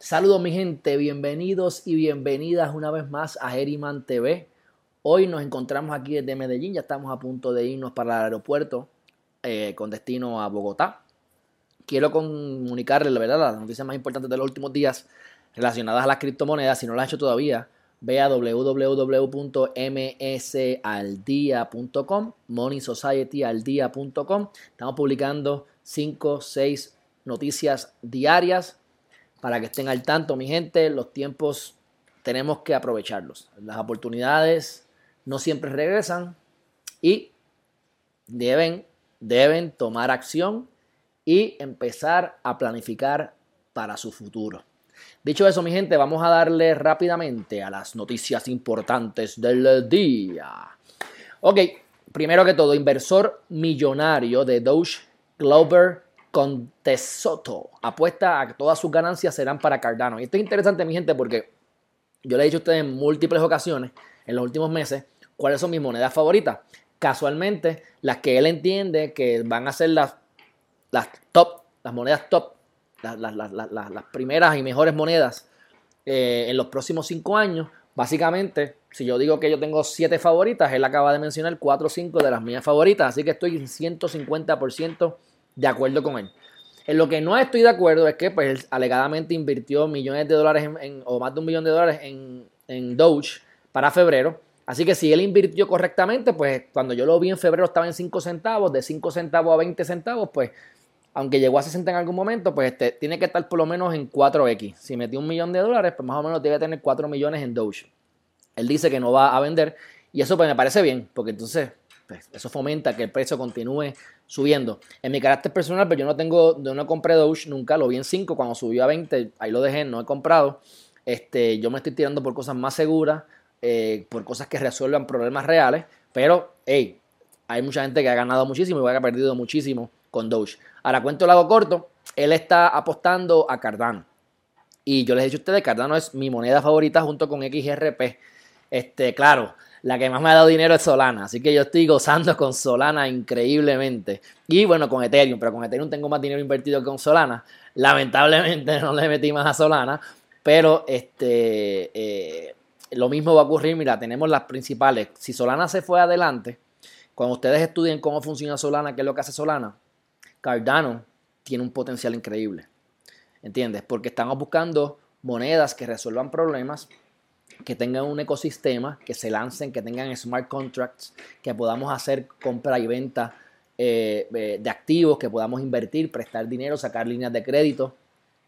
Saludos mi gente, bienvenidos y bienvenidas una vez más a Geriman TV. Hoy nos encontramos aquí desde Medellín, ya estamos a punto de irnos para el aeropuerto eh, con destino a Bogotá. Quiero comunicarles la verdad, las noticias más importantes de los últimos días relacionadas a las criptomonedas. Si no las has hecho todavía, ve a www.msaldia.com, moneysocietyaldia.com. Estamos publicando 5, 6 noticias diarias para que estén al tanto, mi gente, los tiempos tenemos que aprovecharlos. Las oportunidades no siempre regresan y deben, deben tomar acción y empezar a planificar para su futuro. Dicho eso, mi gente, vamos a darle rápidamente a las noticias importantes del día. Ok, primero que todo, inversor millonario de Doge Glover con Tesoto. Apuesta a que todas sus ganancias serán para Cardano. Y esto es interesante, mi gente, porque yo le he dicho a ustedes en múltiples ocasiones, en los últimos meses, cuáles son mis monedas favoritas. Casualmente, las que él entiende que van a ser las, las top, las monedas top, las, las, primeras y mejores monedas eh, en los próximos cinco años. Básicamente, si yo digo que yo tengo siete favoritas, él acaba de mencionar cuatro o cinco de las mías favoritas. Así que estoy en 150% de acuerdo con él. En lo que no estoy de acuerdo es que pues, él alegadamente invirtió millones de dólares en, o más de un millón de dólares en, en Doge para febrero. Así que si él invirtió correctamente, pues cuando yo lo vi en febrero estaba en 5 centavos, de 5 centavos a 20 centavos, pues aunque llegó a 60 en algún momento, pues este, tiene que estar por lo menos en 4X. Si metió un millón de dólares, pues más o menos debe tener 4 millones en Doge. Él dice que no va a vender y eso pues me parece bien, porque entonces pues, eso fomenta que el precio continúe subiendo. En mi carácter personal, pero pues, yo no tengo, no compré Doge nunca, lo vi en 5, cuando subió a 20, ahí lo dejé, no he comprado. Este, yo me estoy tirando por cosas más seguras, eh, por cosas que resuelvan problemas reales, pero hey, hay mucha gente que ha ganado muchísimo y que ha perdido muchísimo con Doge. Ahora cuento el hago corto, él está apostando a Cardano. Y yo les he dicho a ustedes, Cardano es mi moneda favorita junto con XRP. Este, claro, la que más me ha dado dinero es Solana. Así que yo estoy gozando con Solana increíblemente. Y bueno, con Ethereum, pero con Ethereum tengo más dinero invertido que con Solana. Lamentablemente no le metí más a Solana. Pero este, eh, lo mismo va a ocurrir. Mira, tenemos las principales. Si Solana se fue adelante, cuando ustedes estudien cómo funciona Solana, qué es lo que hace Solana, Cardano tiene un potencial increíble. ¿Entiendes? Porque estamos buscando monedas que resuelvan problemas que tengan un ecosistema, que se lancen, que tengan smart contracts, que podamos hacer compra y venta eh, eh, de activos, que podamos invertir, prestar dinero, sacar líneas de crédito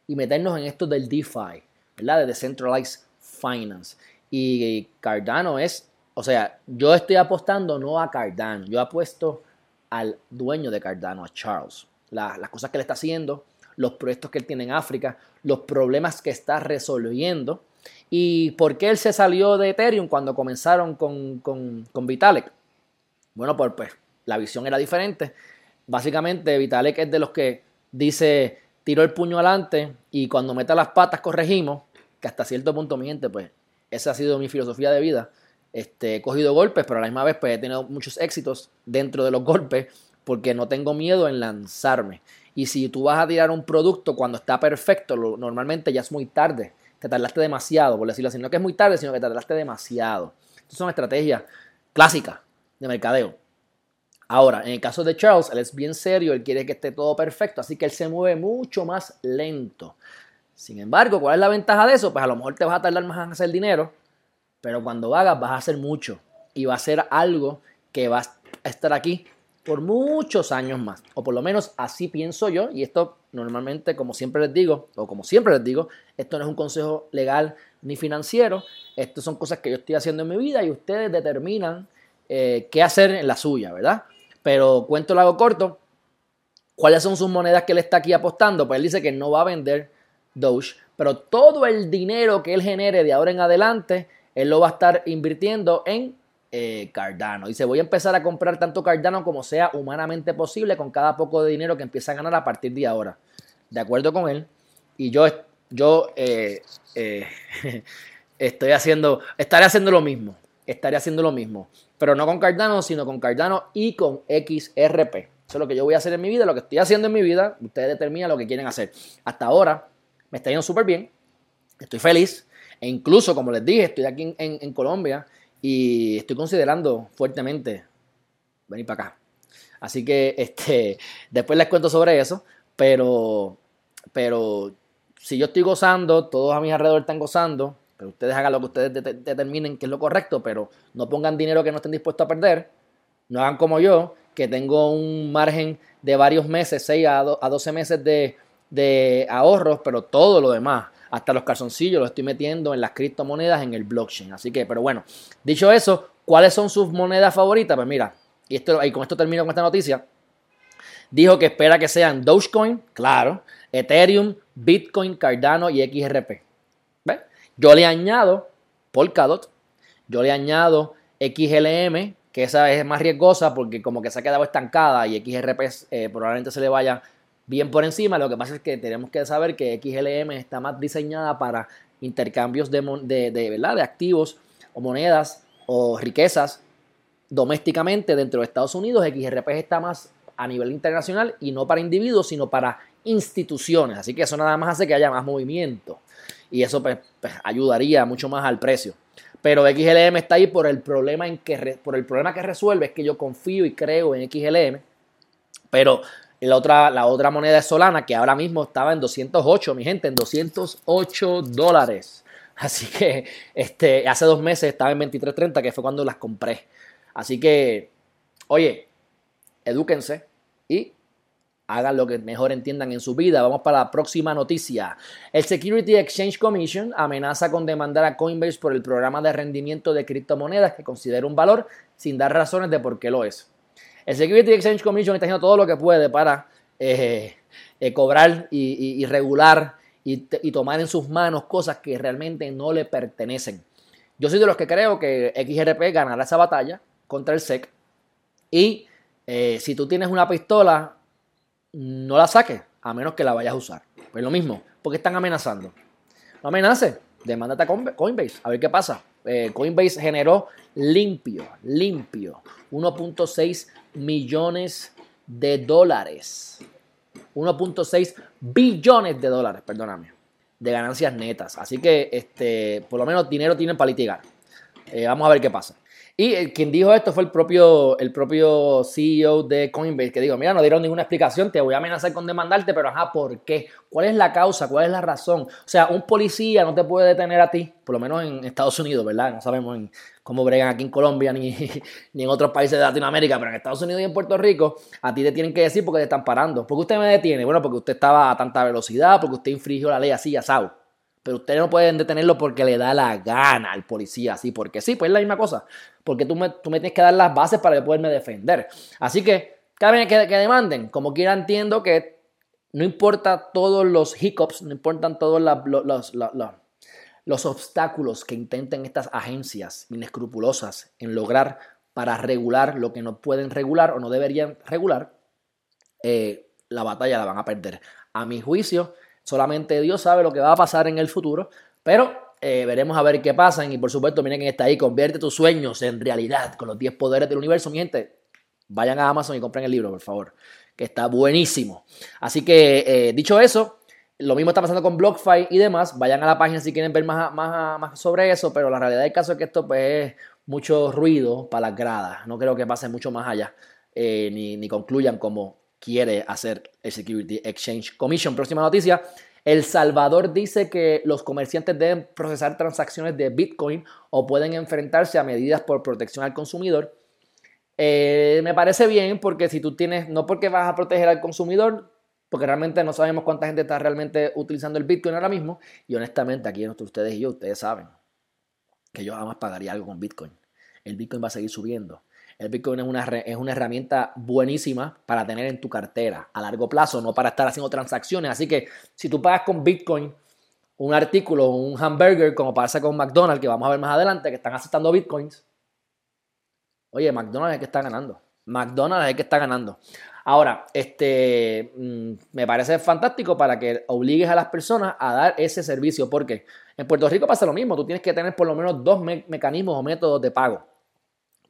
y meternos en esto del DeFi, ¿verdad? De Decentralized Finance. Y Cardano es, o sea, yo estoy apostando no a Cardano, yo apuesto al dueño de Cardano, a Charles. las cosas que él está haciendo, los proyectos que él tiene en África, los problemas que está resolviendo ¿Y por qué él se salió de Ethereum cuando comenzaron con, con, Vitalik? Bueno, pues, pues la visión era diferente. Básicamente, Vitalik es de los que dice, tiro el puño adelante y cuando meta las patas corregimos, que hasta cierto punto, mi gente, pues esa ha sido mi filosofía de vida. Este, he cogido golpes, pero a la misma vez pues, he tenido muchos éxitos dentro de los golpes porque no tengo miedo en lanzarme. Y si tú vas a tirar un producto cuando está perfecto, normalmente ya es muy tarde te tardaste demasiado, por decirlo así. No que es muy tarde, sino que te tardaste demasiado. Estas son estrategias clásicas de mercadeo. Ahora, en el caso de Charles, él es bien serio, él quiere que esté todo perfecto, así que él se mueve mucho más lento. Sin embargo, ¿cuál es la ventaja de eso? Pues a lo mejor te vas a tardar más en hacer dinero, pero cuando hagas vas a hacer mucho y va a ser algo que va a estar aquí por muchos años más. O por lo menos así pienso yo. Y esto normalmente, como siempre les digo, o como siempre les digo, esto no es un consejo legal ni financiero. Esto son cosas que yo estoy haciendo en mi vida y ustedes determinan eh, qué hacer en la suya, ¿verdad? Pero cuento lo hago corto. ¿Cuáles son sus monedas que él está aquí apostando? Pues él dice que no va a vender Doge, pero todo el dinero que él genere de ahora en adelante, él lo va a estar invirtiendo en eh, Cardano. Dice, voy a empezar a comprar tanto Cardano como sea humanamente posible con cada poco de dinero que empieza a ganar a partir de ahora. De acuerdo con él. Y yo, yo eh, eh, estoy haciendo, estaré haciendo lo mismo. Estaré haciendo lo mismo. Pero no con Cardano, sino con Cardano y con XRP. Eso es lo que yo voy a hacer en mi vida, lo que estoy haciendo en mi vida. Ustedes determinan lo que quieren hacer. Hasta ahora me está yendo súper bien. Estoy feliz. E incluso, como les dije, estoy aquí en, Colombia y estoy considerando fuertemente venir para acá. Así que este, después les cuento sobre eso, pero, pero si yo estoy gozando, todos a mi alrededor están gozando, pero ustedes hagan lo que ustedes determinen que es lo correcto, pero no pongan dinero que no estén dispuestos a perder. No hagan como yo, que tengo un margen de varios meses, 6 a, 12 meses de, de ahorros, pero todo lo demás hasta los calzoncillos los estoy metiendo en las criptomonedas en el blockchain. Así que, pero bueno, dicho eso, ¿cuáles son sus monedas favoritas? Pues mira, y, esto, y con esto termino con esta noticia. Dijo que espera que sean Dogecoin, claro, Ethereum, Bitcoin, Cardano y XRP. Yo le añado Polkadot, yo le añado XLM, que esa es más riesgosa porque como que se ha quedado estancada y XRP eh, probablemente se le vaya bien por encima. Lo que pasa es que tenemos que saber que XLM está más diseñada para intercambios de, de, ¿verdad? de activos o monedas o riquezas domésticamente dentro de Estados Unidos. XRP está más a nivel internacional y no para individuos, sino para instituciones. Así que eso nada más hace que haya más movimiento. Y eso pues, pues, ayudaría mucho más al precio. Pero XLM está ahí por el problema en que por el problema que resuelve es que yo confío y creo en XLM. Pero la otra, la otra moneda es Solana, que ahora mismo estaba en 208, mi gente, en 208 dólares. Así que este, hace dos meses estaba en 23.30, que fue cuando las compré. Así que, oye, edúquense y hagan lo que mejor entiendan en su vida. Vamos para la próxima noticia. El Security Exchange Commission amenaza con demandar a Coinbase por el programa de rendimiento de criptomonedas que considera un valor sin dar razones de por qué lo es. El Security Exchange Commission está haciendo todo lo que puede para eh, eh, cobrar y, regular y, tomar en sus manos cosas que realmente no le pertenecen. Yo soy de los que creo que XRP ganará esa batalla contra el SEC y eh, si tú tienes una pistola, no la saques, a menos que la vayas a usar. Pues lo mismo, porque están amenazando. No amenaces, demándate a Coinbase, a ver qué pasa. Coinbase generó limpio, limpio, 1.6 millones de dólares. 1.6 billones de dólares, perdóname, de ganancias netas. Así que, este, por lo menos dinero tienen para litigar. Eh, vamos a ver qué pasa. Y quien dijo esto fue el propio, el propio CEO de Coinbase, que dijo, mira, no dieron ninguna explicación, te voy a amenazar con demandarte, pero ajá, ¿por qué? ¿Cuál es la causa? ¿Cuál es la razón? O sea, un policía no te puede detener a ti, por lo menos en Estados Unidos, ¿verdad? No sabemos cómo bregan aquí en Colombia ni, ni en otros países de Latinoamérica, pero en Estados Unidos y en Puerto Rico, a ti te tienen que decir porque te están parando. ¿Por qué usted me detiene? Bueno, porque usted estaba a tanta velocidad, porque usted infringió la ley así, asado. Pero ustedes no pueden detenerlo porque le da la gana al policía, así, porque sí, pues es la misma cosa. Porque tú me, tú me tienes que dar las bases para poderme defender. Así que, cada vez que, demanden, como quiera entiendo que no importa todos los hiccups, no importan todos los, los obstáculos que intenten estas agencias inescrupulosas en lograr para regular lo que no pueden regular o no deberían regular, eh, la batalla la van a perder. A mi juicio, Solamente Dios sabe lo que va a pasar en el futuro, pero eh, veremos a ver qué pasa. Y por supuesto, miren quién está ahí. Convierte tus sueños en realidad con los 10 poderes del universo. Mi gente, vayan a Amazon y compren el libro, por favor, que está buenísimo. Así que, eh, dicho eso, lo mismo está pasando con BlockFi y demás. Vayan a la página si quieren ver más, más, más sobre eso, pero la realidad del caso es que esto pues, es mucho ruido para las gradas. No creo que pase mucho más allá, eh, ni, ni concluyan como quiere hacer el Security Exchange Commission. Próxima noticia. El Salvador dice que los comerciantes deben procesar transacciones de Bitcoin o pueden enfrentarse a medidas por protección al consumidor. Eh, me parece bien porque si tú tienes, no porque vas a proteger al consumidor, porque realmente no sabemos cuánta gente está realmente utilizando el Bitcoin ahora mismo, y honestamente aquí entre ustedes y yo, ustedes saben que yo jamás pagaría algo con Bitcoin. El Bitcoin va a seguir subiendo. El Bitcoin es una, es una herramienta buenísima para tener en tu cartera a largo plazo, no para estar haciendo transacciones. Así que si tú pagas con Bitcoin un artículo, un hamburger, como pasa con McDonald's, que vamos a ver más adelante, que están aceptando Bitcoins, oye, McDonald's es el que está ganando. McDonald's es el que está ganando. Ahora, este, mm, me parece fantástico para que obligues a las personas a dar ese servicio, porque en Puerto Rico pasa lo mismo, tú tienes que tener por lo menos dos mecanismos o métodos de pago.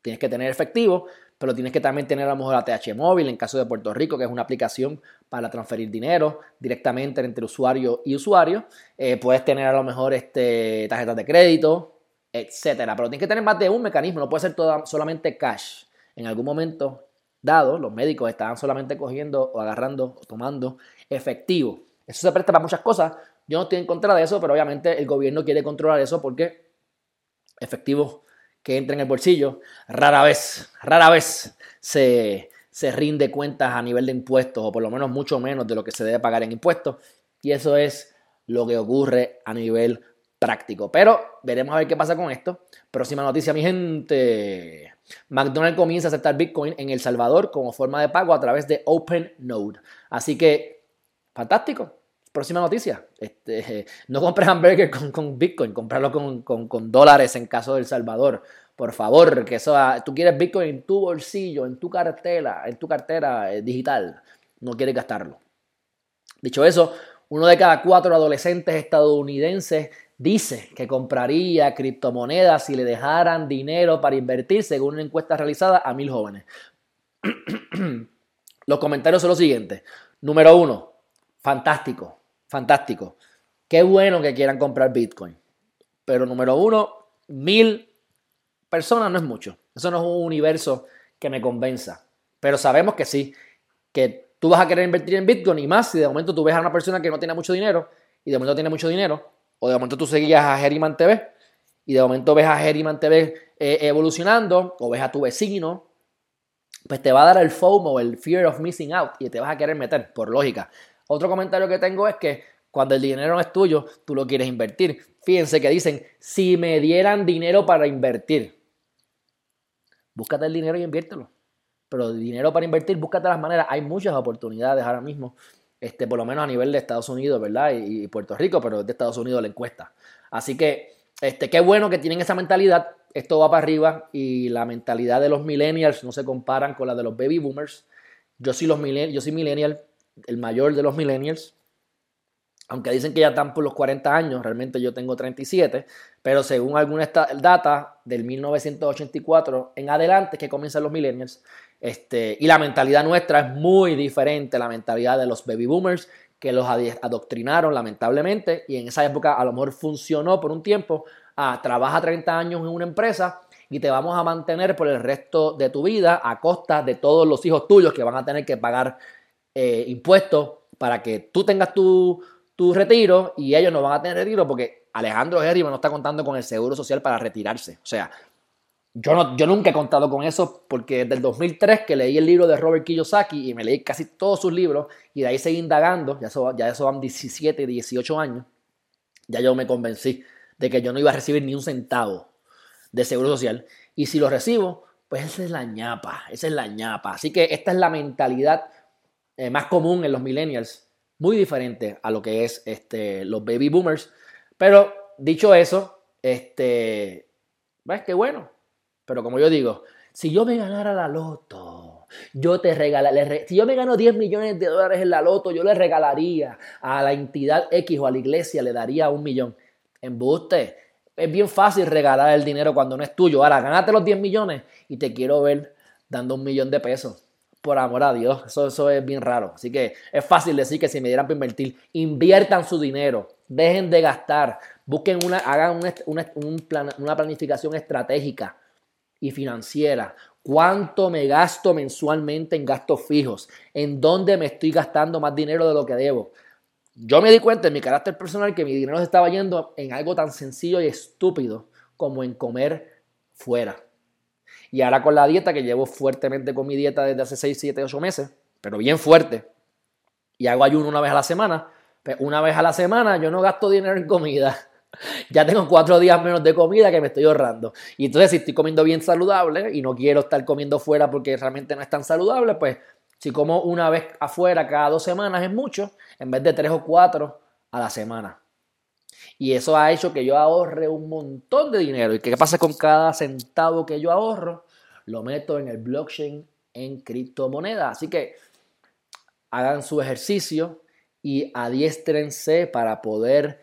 Tienes que tener efectivo, pero tienes que también tener a lo mejor ATH móvil en caso de Puerto Rico, que es una aplicación para transferir dinero directamente entre usuario y usuario. Eh, puedes tener a lo mejor este, tarjetas de crédito, etcétera. Pero tienes que tener más de un mecanismo, no puede ser todo, solamente cash. En algún momento dado, los médicos estaban solamente cogiendo o agarrando o tomando efectivo. Eso se presta para muchas cosas. Yo no estoy en contra de eso, pero obviamente el gobierno quiere controlar eso porque efectivo que entra en el bolsillo rara vez, rara vez se, se rinde cuentas a nivel de impuestos, o por lo menos mucho menos de lo que se debe pagar en impuestos. Y eso es lo que ocurre a nivel práctico. Pero veremos a ver qué pasa con esto. Próxima noticia, mi gente. McDonald's comienza a aceptar Bitcoin en El Salvador como forma de pago a través de OpenNode. Así que, fantástico. Próxima noticia. Este, no compres hamburger con, con Bitcoin, comprarlo con, con, dólares en caso de El Salvador. Por favor, que eso, tú quieres Bitcoin en tu bolsillo, en tu cartera, en tu cartera eh, digital. No quieres gastarlo. Dicho eso, uno de cada cuatro adolescentes estadounidenses dice que compraría criptomonedas si le dejaran dinero para invertir, según una encuesta realizada a mil jóvenes. los comentarios son los siguientes. Número uno, fantástico, fantástico. Qué bueno que quieran comprar Bitcoin. Pero número uno, mil personas no es mucho. Eso no es un universo que me convenza. Pero sabemos que sí, que tú vas a querer invertir en Bitcoin y más si de momento tú ves a una persona que no tiene mucho dinero y de momento tiene mucho dinero o de momento tú seguías a Geriman TV y de momento ves a Geriman TV eh, evolucionando, o ves a tu vecino, pues te va a dar el FOMO, el Fear of Missing Out, y te vas a querer meter, por lógica. Otro comentario que tengo es que cuando el dinero no es tuyo, tú lo quieres invertir. Fíjense que dicen, si me dieran dinero para invertir, búscate el dinero y inviértelo. Pero dinero para invertir, búscate las maneras. Hay muchas oportunidades ahora mismo este, por lo menos a nivel de Estados Unidos, ¿verdad? Y, Puerto Rico, pero de Estados Unidos la encuesta. Así que, este, qué bueno que tienen esa mentalidad. Esto va para arriba y la mentalidad de los millennials no se comparan con la de los baby boomers. Yo soy, los yo soy millennial, el mayor de los millennials. Aunque dicen que ya están por los 40 años, realmente yo tengo 37, pero según alguna data del 1984 en adelante que comienzan los millennials, este, y la mentalidad nuestra es muy diferente a la mentalidad de los baby boomers que los adoctrinaron lamentablemente y en esa época a lo mejor funcionó por un tiempo. Ah, trabaja 30 años en una empresa y te vamos a mantener por el resto de tu vida a costa de todos los hijos tuyos que van a tener que pagar eh, impuestos para que tú tengas tu, tu, retiro y ellos no van a tener retiro porque Alejandro Herrima no está contando con el seguro social para retirarse. O sea, yo, no, yo nunca he contado con eso porque desde el 2003 que leí el libro de Robert Kiyosaki y me leí casi todos sus libros y de ahí seguí indagando, ya eso, ya eso van 17, 18 años, ya yo me convencí de que yo no iba a recibir ni un centavo de seguro social y si lo recibo, pues esa es la ñapa, esa es la ñapa. Así que esta es la mentalidad eh, más común en los millennials, muy diferente a lo que es este, los baby boomers. Pero dicho eso, este, ¿ves qué bueno? Pero como yo digo, si yo me ganara la loto, yo te regalaría, si yo me gano 10 millones de dólares en la loto, yo le regalaría a la entidad X o a la iglesia, le daría un millón. Embuste. Es bien fácil regalar el dinero cuando no es tuyo. Ahora, ganate los 10 millones y te quiero ver dando un millón de pesos. Por amor a Dios, eso, eso es bien raro. Así que es fácil decir que si me dieran para invertir, inviertan su dinero, dejen de gastar, busquen una, hagan una planificación estratégica y financiera. ¿Cuánto me gasto mensualmente en gastos fijos? ¿En dónde me estoy gastando más dinero de lo que debo? Yo me di cuenta en mi carácter personal que mi dinero se estaba yendo en algo tan sencillo y estúpido como en comer fuera. Y ahora con la dieta que llevo fuertemente con mi dieta desde hace 6, 7, 8 meses, pero bien fuerte, y hago ayuno una vez a la semana, pues una vez a la semana yo no gasto dinero en comida ya tengo cuatro días menos de comida que me estoy ahorrando. Y entonces si estoy comiendo bien saludable y no quiero estar comiendo fuera porque realmente no es tan saludable, pues si como una vez afuera cada dos semanas es mucho, en vez de tres o cuatro a la semana. Y eso ha hecho que yo ahorre un montón de dinero. ¿Y qué pasa con cada centavo que yo ahorro? Lo meto en el blockchain en criptomonedas. Así que hagan su ejercicio y adiéstrense para poder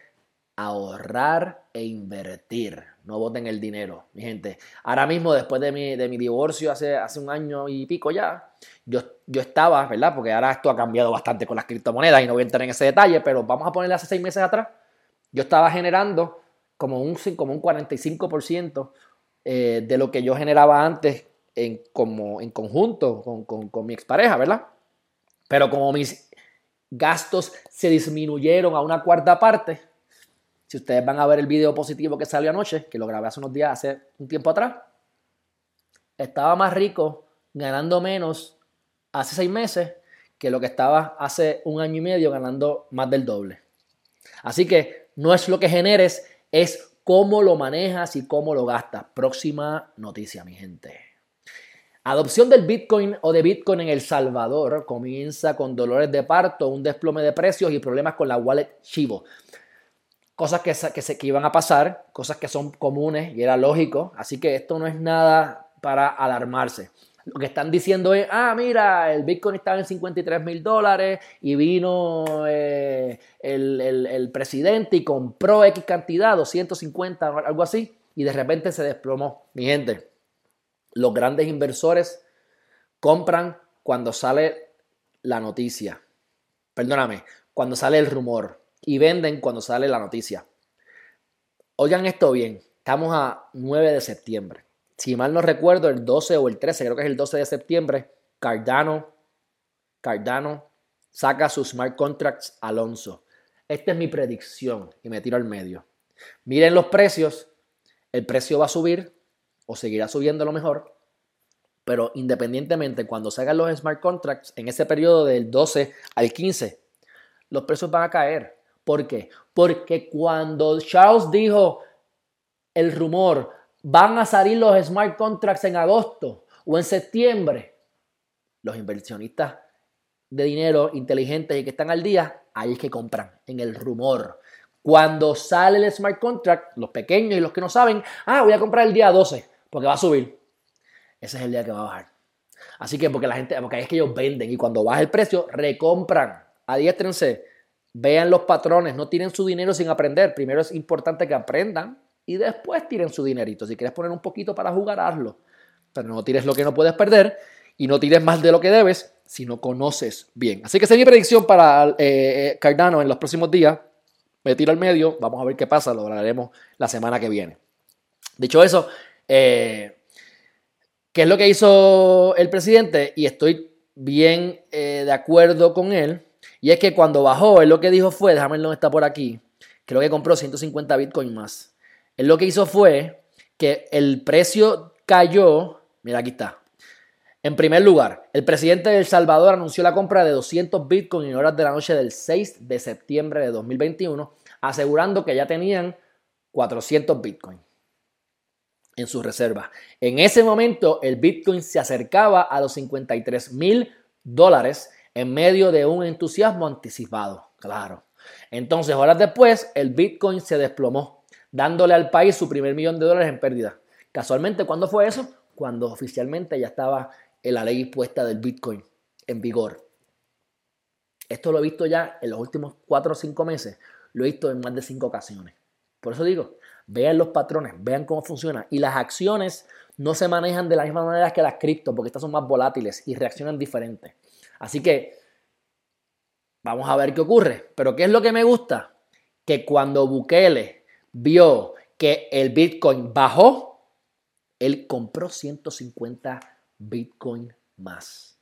ahorrar e invertir. No voten el dinero, mi gente. Ahora mismo, después de mi, de mi divorcio hace, hace un año y pico ya, yo, yo estaba, ¿verdad? Porque ahora esto ha cambiado bastante con las criptomonedas y no voy a entrar en ese detalle, pero vamos a ponerle hace seis meses atrás. Yo estaba generando como un, como un 45% eh, de lo que yo generaba antes en, como, en conjunto con, con, con mi expareja, ¿verdad? Pero como mis gastos se disminuyeron a una cuarta parte, si ustedes van a ver el video positivo que salió anoche, que lo grabé hace unos días, hace un tiempo atrás, estaba más rico ganando menos hace seis meses que lo que estaba hace un año y medio ganando más del doble. Así que no es lo que generes, es cómo lo manejas y cómo lo gastas. Próxima noticia, mi gente. Adopción del Bitcoin o de Bitcoin en El Salvador comienza con dolores de parto, un desplome de precios y problemas con la wallet Chivo cosas que, que, se, que iban a pasar, cosas que son comunes y era lógico. Así que esto no es nada para alarmarse. Lo que están diciendo es, ah, mira, el Bitcoin estaba en 53 mil dólares y vino eh, el, el, presidente y compró X cantidad, 250, algo así, y de repente se desplomó. Mi gente, los grandes inversores compran cuando sale la noticia. Perdóname, cuando sale el rumor y venden cuando sale la noticia. Oigan esto bien, estamos a 9 de septiembre. Si mal no recuerdo, el 12 o el 13, creo que es el 12 de septiembre, Cardano, Cardano saca sus smart contracts Alonso. Esta es mi predicción y me tiro al medio. Miren los precios, el precio va a subir o seguirá subiendo lo mejor, pero independientemente cuando salgan los smart contracts en ese periodo del 12 al 15, los precios van a caer. ¿Por qué? Porque cuando Charles dijo el rumor, van a salir los smart contracts en agosto o en septiembre, los inversionistas de dinero inteligentes y que están al día, ahí es que compran, en el rumor. Cuando sale el smart contract, los pequeños y los que no saben, ah, voy a comprar el día 12 porque va a subir. Ese es el día que va a bajar. Así que porque la gente, porque ahí es que ellos venden y cuando baja el precio, recompran. Adiéstrense Vean los patrones, no tiren su dinero sin aprender. Primero es importante que aprendan y después tiren su dinerito. Si quieres poner un poquito para jugar, hazlo. Pero no tires lo que no puedes perder y no tires más de lo que debes si no conoces bien. Así que esa es mi predicción para eh, eh, Cardano en los próximos días. Me tiro al medio, vamos a ver qué pasa, lo hablaremos la semana que viene. Dicho eso, eh, ¿qué es lo que hizo el presidente? Y estoy bien de acuerdo con él y es que cuando bajó, él lo que dijo fue, déjame no está por aquí, creo que compró 150 Bitcoin más. Él lo que hizo fue que el precio cayó, mira aquí está. En primer lugar, el presidente de El Salvador anunció la compra de 200 Bitcoin en horas de la noche del 6 de septiembre de 2021, asegurando que ya tenían 400 Bitcoin en su reserva. En ese momento, el Bitcoin se acercaba a los 53 mil dólares en medio de un entusiasmo anticipado, claro. Entonces, horas después, el Bitcoin se desplomó, dándole al país su primer millón de dólares en pérdida. Casualmente, ¿cuándo fue eso? Cuando oficialmente ya estaba la ley puesta del Bitcoin en vigor. Esto lo he visto ya en los últimos cuatro o cinco meses. Lo he visto en más de cinco ocasiones. Por eso digo, vean los patrones, vean cómo funciona. Y las acciones no se manejan de la misma manera que las cripto, porque estas son más volátiles y reaccionan diferente. Así que vamos a ver qué ocurre. Pero ¿qué es lo que me gusta? Que cuando Bukele vio que el Bitcoin bajó, él compró 150 Bitcoin más.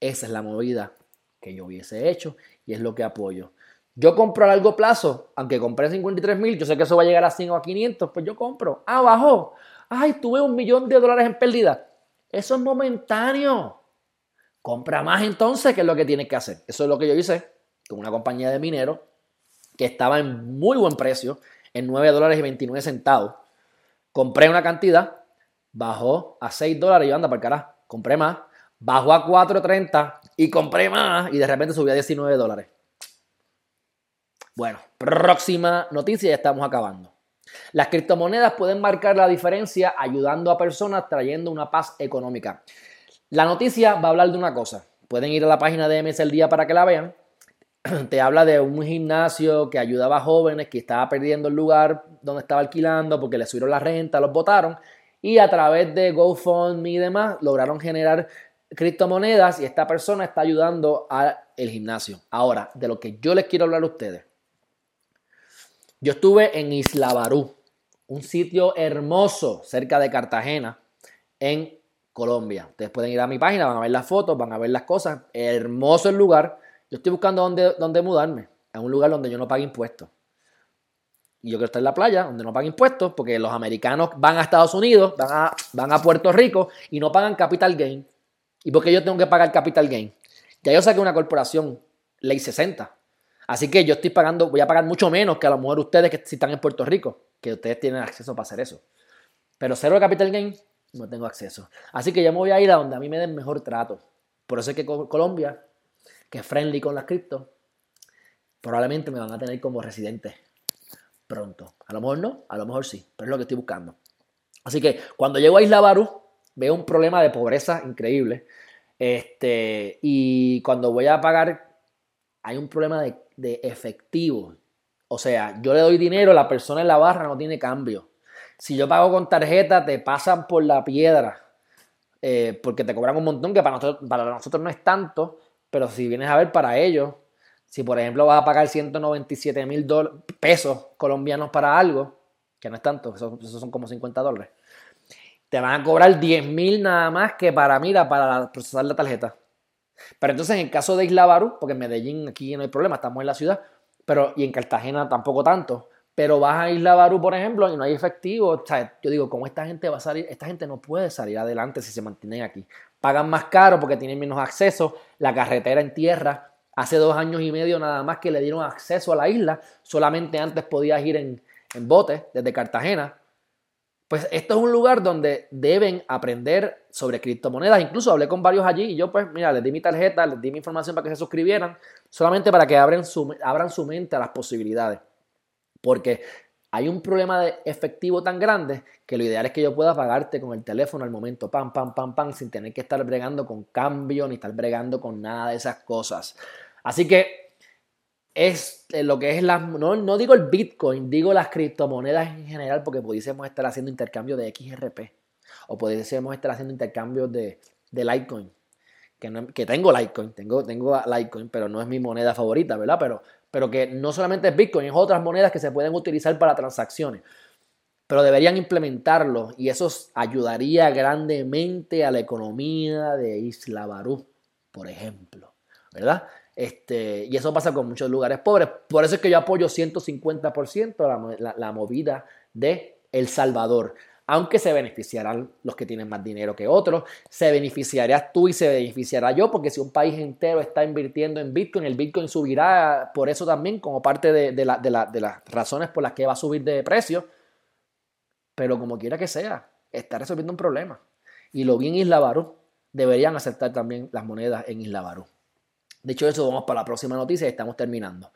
Esa es la movida que yo hubiese hecho y es lo que apoyo. Yo compro a largo plazo, aunque compré 53 mil, yo sé que eso va a llegar a 100 o a 500, pues yo compro. Ah, bajó. Ay, tuve un millón de dólares en pérdida. Eso es momentáneo. Compra más entonces, que es lo que tienes que hacer. Eso es lo que yo hice con una compañía de minero estaba en muy buen precio, en 9 dólares y 29 centavos. Compré una cantidad, bajó a 6 dólares y yo anda para carajo. Compré más, bajó a 4.30 y compré más y de repente subió a 19 dólares. Bueno, próxima noticia, ya estamos acabando. Las criptomonedas pueden marcar la diferencia ayudando a personas trayendo una paz económica. La noticia va a hablar de una cosa. Pueden ir a la página de MS El Día para que la vean. te habla de un gimnasio que ayudaba a jóvenes que estaba perdiendo el lugar donde estaba alquilando porque le subieron la renta, los votaron y a través de GoFundMe y demás lograron generar criptomonedas y esta persona está ayudando al gimnasio. Ahora, de lo que yo les quiero hablar a ustedes. Yo estuve en Isla Barú, un sitio hermoso cerca de Cartagena, en Colombia. Ustedes pueden ir a mi página, van a ver las fotos, van a ver las cosas. Hermoso el lugar. Yo estoy buscando dónde, dónde mudarme, a un lugar donde yo no pague impuestos. Y yo quiero estar en la playa, donde no pague impuestos, porque los americanos van a Estados Unidos, van a, van a Puerto Rico y no pagan capital gain. ¿Y por qué yo tengo que pagar capital gain? Ya yo saqué una corporación, ley 60. Así que yo estoy pagando, voy a pagar mucho menos que a lo mejor ustedes que si están en Puerto Rico, que ustedes tienen acceso para hacer eso. Pero cero de capital gain, no tengo acceso. Así que yo me voy a ir a donde a mí me den mejor trato. Por eso es que Colombia, que es friendly con las cripto, probablemente me van a tener como residente pronto. A lo mejor no, a lo mejor sí, pero es lo que estoy buscando. Así que cuando llego a Isla Barú, veo un problema de pobreza increíble. Este, y cuando voy a pagar, hay un problema de, efectivo. O sea, yo le doy dinero, la persona en la barra no tiene cambio. Si yo pago con tarjeta, te pasan por la piedra. Eh, porque te cobran un montón que para nosotros, para nosotros no es tanto, pero si vienes a ver para ellos, si por ejemplo vas a pagar 197 mil pesos colombianos para algo, que no es tanto, esos, son como 50 dólares, te van a cobrar 10 mil nada más que para, mira, para procesar la tarjeta. Pero entonces en el caso de Isla Barú, porque en Medellín aquí no hay problema, estamos en la ciudad, pero y en Cartagena tampoco tanto, pero vas a Isla Barú, por ejemplo, y no hay efectivo. O sea, yo digo, ¿cómo esta gente va a salir? Esta gente no puede salir adelante si se mantienen aquí. Pagan más caro porque tienen menos acceso. La carretera en tierra Hace dos años y medio nada más que le dieron acceso a la isla. Solamente antes podías ir en, en bote desde Cartagena. Pues esto es un lugar donde deben aprender sobre criptomonedas. Incluso hablé con varios allí y yo pues mira, les di mi tarjeta, les di mi información para que se suscribieran, solamente para que su, abran su mente a las posibilidades. Porque hay un problema de efectivo tan grande que lo ideal es que yo pueda pagarte con el teléfono al momento, pam, pam, pam, pam, sin tener que estar bregando con cambio ni estar bregando con nada de esas cosas. Así que es eh, lo que es la, no, no digo el Bitcoin, digo las criptomonedas en general porque pudiésemos estar haciendo intercambio de XRP o pudiésemos estar haciendo intercambios de, de Litecoin. Que, que, tengo Litecoin, tengo, tengo Litecoin, pero no es mi moneda favorita, ¿verdad? Pero pero que no solamente es Bitcoin, es otras monedas que se pueden utilizar para transacciones. Pero deberían implementarlo y eso ayudaría grandemente a la economía de Isla Barú, por ejemplo, ¿verdad? Este, y eso pasa con muchos lugares pobres. Por eso es que yo apoyo 150% la, la, la movida de El Salvador aunque se beneficiarán los que tienen más dinero que otros, se beneficiarías tú y se beneficiará yo, porque si un país entero está invirtiendo en Bitcoin, el Bitcoin subirá por eso también como parte de, las razones por las que va a subir de precio, pero como quiera que sea, está resolviendo un problema. Y lo vi Isla Barú, deberían aceptar también las monedas en Isla Barú. Dicho eso, vamos para la próxima noticia y estamos terminando.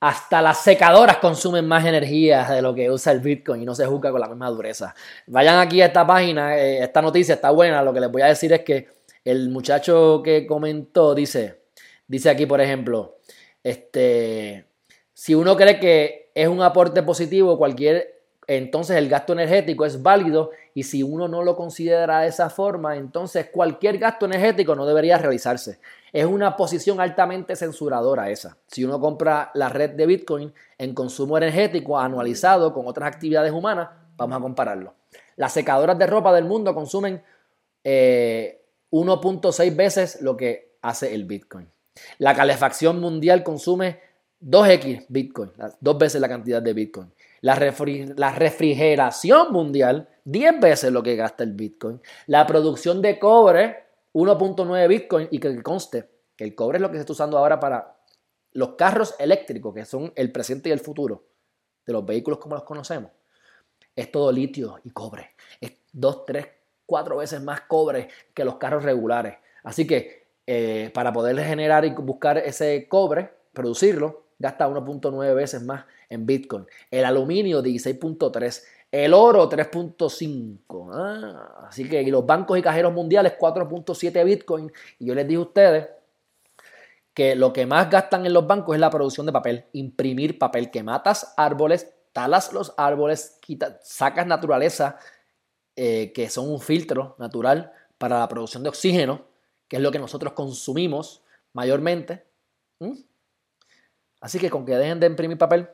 Hasta las secadoras consumen más energía de lo que usa el Bitcoin y no se juzga con la misma dureza. Vayan aquí a esta página, eh, esta noticia está buena. Lo que les voy a decir es que el muchacho que comentó dice, dice aquí por ejemplo, este, si uno cree que es un aporte positivo, cualquier, entonces el gasto energético es válido y si uno no lo considera de esa forma, entonces cualquier gasto energético no debería realizarse. Es una posición altamente censuradora esa. Si uno compra la red de Bitcoin en consumo energético anualizado con otras actividades humanas, vamos a compararlo. Las secadoras de ropa del mundo consumen 1.6 eh, veces lo que hace el Bitcoin. La calefacción mundial consume 2x Bitcoin, dos veces la cantidad de Bitcoin. La, la, refrigeración mundial, 10 veces lo que gasta el Bitcoin. La producción de cobre 1.9 Bitcoin y que conste que el cobre es lo que se está usando ahora para los carros eléctricos, que son el presente y el futuro de los vehículos como los conocemos. Es todo litio y cobre. Es 2, 3, 4 veces más cobre que los carros regulares. Así que eh, para poder generar y buscar ese cobre, producirlo, gasta 1.9 veces más en Bitcoin. El aluminio 16.3. El oro 3.5. Ah, así que y los bancos y cajeros mundiales 4.7 Bitcoin. Y yo les dije a ustedes que lo que más gastan en los bancos es la producción de papel, imprimir papel, que matas árboles, talas los árboles, sacas naturaleza, eh, que son un filtro natural para la producción de oxígeno, que es lo que nosotros consumimos mayormente. Así que con que dejen de imprimir papel,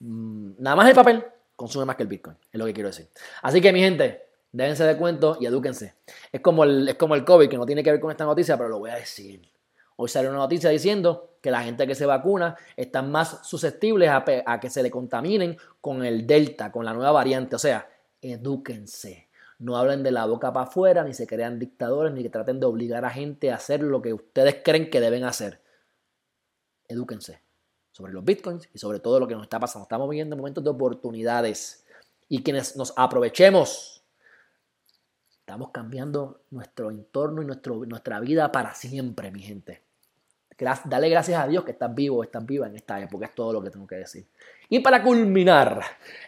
mm, nada más el papel consume más que el Bitcoin, es lo que quiero decir. Así que mi gente, déjense de cuento y edúquense. Es como, el, es como el COVID, que no tiene que ver con esta noticia, pero lo voy a decir. Hoy salió una noticia diciendo que la gente que se vacuna están más susceptibles a, que se le contaminen con el Delta, con la nueva variante. O sea, edúquense. No hablen de la boca para afuera, ni se crean dictadores, ni que traten de obligar a gente a hacer lo que ustedes creen que deben hacer. Edúquense sobre los bitcoins y sobre todo lo que nos está pasando. Estamos viviendo momentos de oportunidades y quienes nos aprovechemos, estamos cambiando nuestro entorno y nuestro, nuestra vida para siempre, mi gente dale gracias a Dios que estás vivo, estás viva en esta época, es todo lo que tengo que decir. Y para culminar,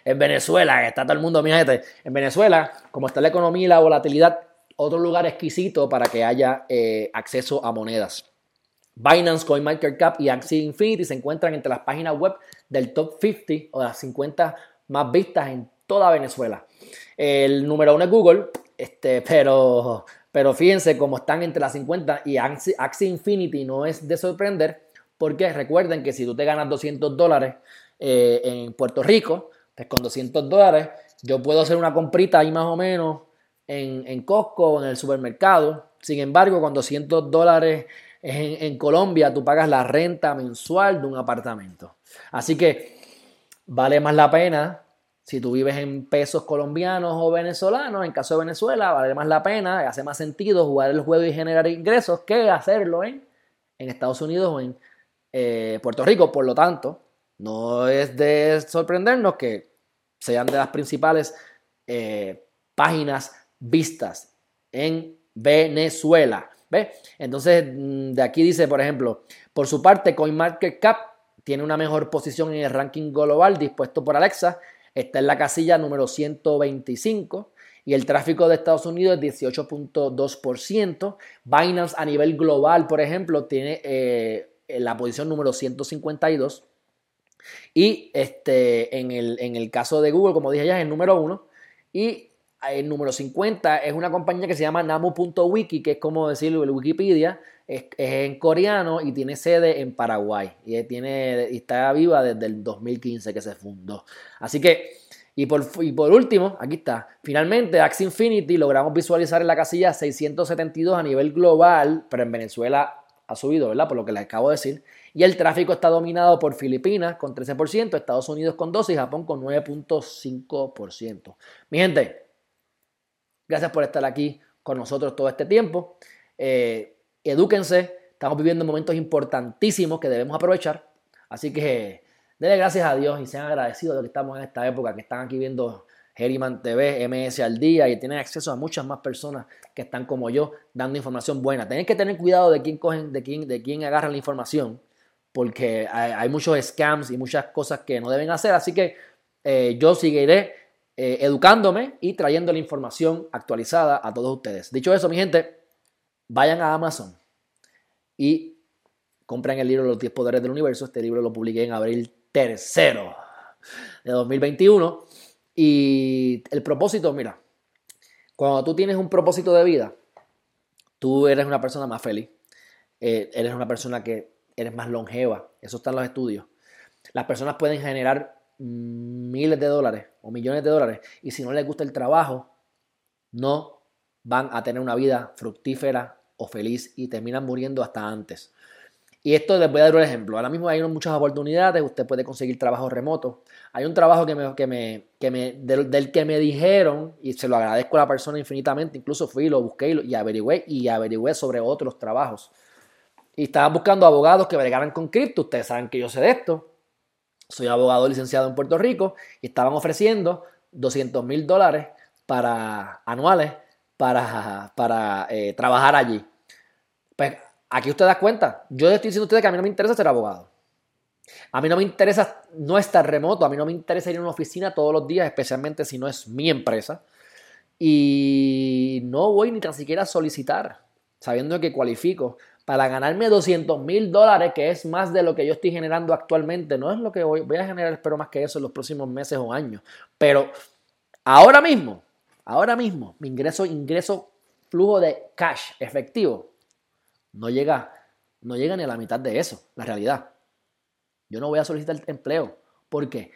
en Venezuela, está todo el mundo, mi gente, en Venezuela, como está la economía y la volatilidad, otro lugar exquisito para que haya eh, acceso a monedas. Binance, CoinMarketCap y Axie Infinity se encuentran entre las páginas web del top 50 o las 50 más vistas en toda Venezuela. El número uno es Google, este, pero pero fíjense cómo están entre las 50 y Axie Infinity no es de sorprender porque recuerden que si tú te ganas 200 dólares eh, en Puerto Rico, pues con 200 dólares yo puedo hacer una comprita ahí más o menos en, en Costco o en el supermercado. Sin embargo, con 200 dólares en, Colombia tú pagas la renta mensual de un apartamento. Así que vale más la pena si tú vives en pesos colombianos o venezolanos, en caso de Venezuela, vale más la pena, hace más sentido jugar el juego y generar ingresos que hacerlo en, en Estados Unidos o en eh, Puerto Rico. Por lo tanto, no es de sorprendernos que sean de las principales eh, páginas vistas en Venezuela. Entonces, mm, de aquí dice, por ejemplo, por su parte, CoinMarketCap tiene una mejor posición en el ranking global dispuesto por Alexa está en la casilla número 125 y el tráfico de Estados Unidos es 18.2%. Binance a nivel global, por ejemplo, tiene eh, la posición número 152. Y este, en, el, en el caso de Google, como dije ya, es el número 1. Y el número 50 es una compañía que se llama Namu.wiki, que es como decirlo en Wikipedia, es, en coreano y tiene sede en Paraguay. Y, tiene, está viva desde el 2015 que se fundó. Así que, y por, y por último, aquí está. Finalmente, Axie Infinity logramos visualizar en la casilla 672 a nivel global, pero en Venezuela ha subido, ¿verdad? Por lo que les acabo de decir. Y el tráfico está dominado por Filipinas con 13%, Estados Unidos con 12% y Japón con 9.5%. Mi gente, gracias por estar aquí con nosotros todo este tiempo. Eh, edúquense, estamos viviendo momentos importantísimos que debemos aprovechar. Así que denle gracias a Dios y sean agradecidos de que estamos en esta época, que están aquí viendo Geriman TV, MS al día y tienen acceso a muchas más personas que están como yo dando información buena. Tienen que tener cuidado de quién cogen, de quién, de quién agarran la información, porque hay, muchos scams y muchas cosas que no deben hacer. Así que eh, yo seguiré eh, educándome y trayendo la información actualizada a todos ustedes. Dicho eso, mi gente, vayan a Amazon y compren el libro Los 10 Poderes del Universo. Este libro lo publiqué en abril tercero de 2021. Y el propósito, mira, cuando tú tienes un propósito de vida, tú eres una persona más feliz, eh, eres una persona que eres más longeva, eso está en los estudios. Las personas pueden generar miles de dólares o millones de dólares y si no les gusta el trabajo, no van a tener una vida fructífera o feliz y terminan muriendo hasta antes. Y esto les voy a dar un ejemplo. Ahora mismo hay muchas oportunidades, usted puede conseguir trabajo remoto. Hay un trabajo que me, que me, que me, del, que me dijeron, y se lo agradezco a la persona infinitamente, incluso fui, lo busqué y, y averigüé, y averigüé sobre otros trabajos. Y estaba buscando abogados que bregaran con cripto. Ustedes saben que yo sé de esto. Soy abogado licenciado en Puerto Rico y estaban ofreciendo 200 mil dólares para, anuales para, para eh, trabajar allí. Pues aquí usted da cuenta. Yo estoy diciendo a ustedes que a mí no me interesa ser abogado. A mí no me interesa no estar remoto, a mí no me interesa ir a una oficina todos los días, especialmente si no es mi empresa. Y no voy ni tan siquiera a solicitar, sabiendo que cualifico para ganarme 200 mil dólares, que es más de lo que yo estoy generando actualmente. No es lo que voy, a generar, espero más que eso en los próximos meses o años. Pero ahora mismo, ahora mismo, mi ingreso, ingreso, flujo de cash efectivo, no llega, no llega ni a la mitad de eso, la realidad. Yo no voy a solicitar empleo. ¿Por qué?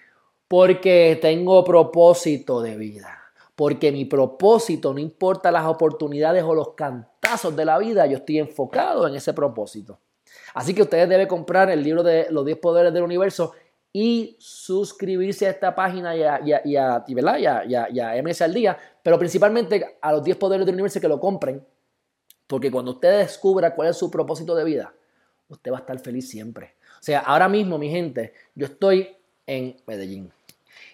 Porque tengo propósito de vida. Porque mi propósito, no importa las oportunidades o los cantazos de la vida, yo estoy enfocado en ese propósito. Así que ustedes deben comprar el libro de los 10 poderes del universo y suscribirse a esta página y a, y a, y a, y a MS al día, pero principalmente a los 10 poderes del universo que lo compren, porque cuando usted descubra cuál es su propósito de vida, usted va a estar feliz siempre. O sea, ahora mismo, mi gente, yo estoy en Medellín.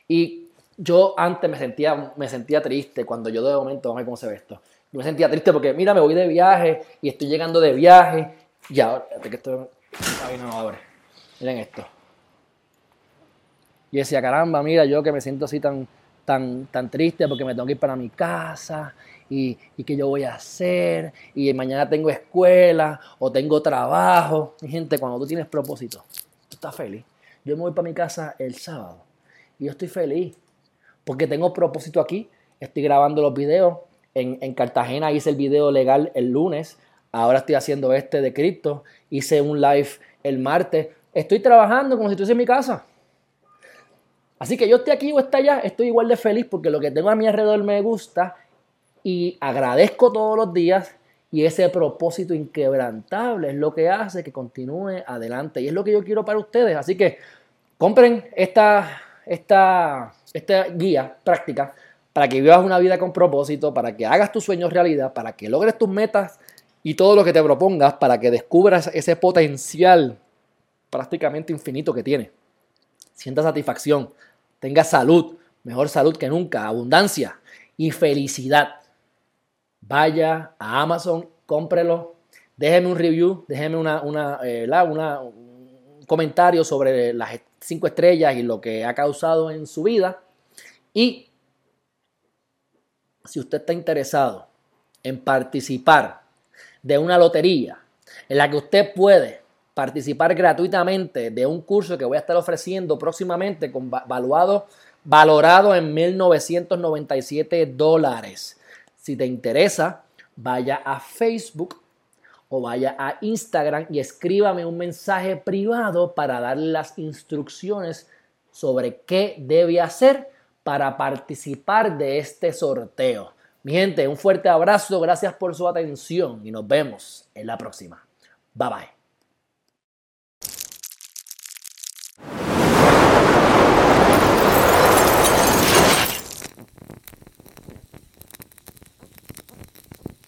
Y yo antes me sentía, me sentía triste cuando yo de momento, vamos a ver cómo se ve esto. Yo me sentía triste porque, mira, me voy de viaje y estoy llegando de viaje. Y ahora, que esto no abre. Miren esto. Y decía, caramba, mira, yo que me siento así tan, tan, tan triste porque me tengo que ir para mi casa y, y qué yo voy a hacer y mañana tengo escuela o tengo trabajo. Mi gente, cuando tú tienes propósito, tú estás feliz. Yo me voy para mi casa el sábado y yo estoy feliz porque tengo propósito aquí. Estoy grabando los videos. En, en Cartagena hice el video legal el lunes. Ahora estoy haciendo este de cripto. Hice un live el martes. Estoy trabajando como si estuviese en mi casa. Así que yo esté aquí o esté allá, estoy igual de feliz porque lo que tengo a mi alrededor me gusta y agradezco todos los días y ese propósito inquebrantable es lo que hace que continúe adelante y es lo que yo quiero para ustedes. Así que compren esta, esta, esta guía práctica para que vivas una vida con propósito, para que hagas tus sueños realidad, para que logres tus metas y todo lo que te propongas, para que descubras ese potencial prácticamente infinito que tiene. Sienta satisfacción, tenga salud, mejor salud que nunca, abundancia y felicidad. Vaya a Amazon, cómprelo, déjeme un review, déjeme una, una, eh, un comentario sobre las cinco estrellas y lo que ha causado en su vida. Y si usted está interesado en participar de una lotería en la que usted puede participar gratuitamente de un curso que voy a estar ofreciendo próximamente con valuado, valorado en 1.997 dólares. Si te interesa, vaya a Facebook o vaya a Instagram y escríbame un mensaje privado para darle las instrucciones sobre qué debe hacer para participar de este sorteo. Mi gente, un fuerte abrazo, gracias por su atención y nos vemos en la próxima. Bye bye.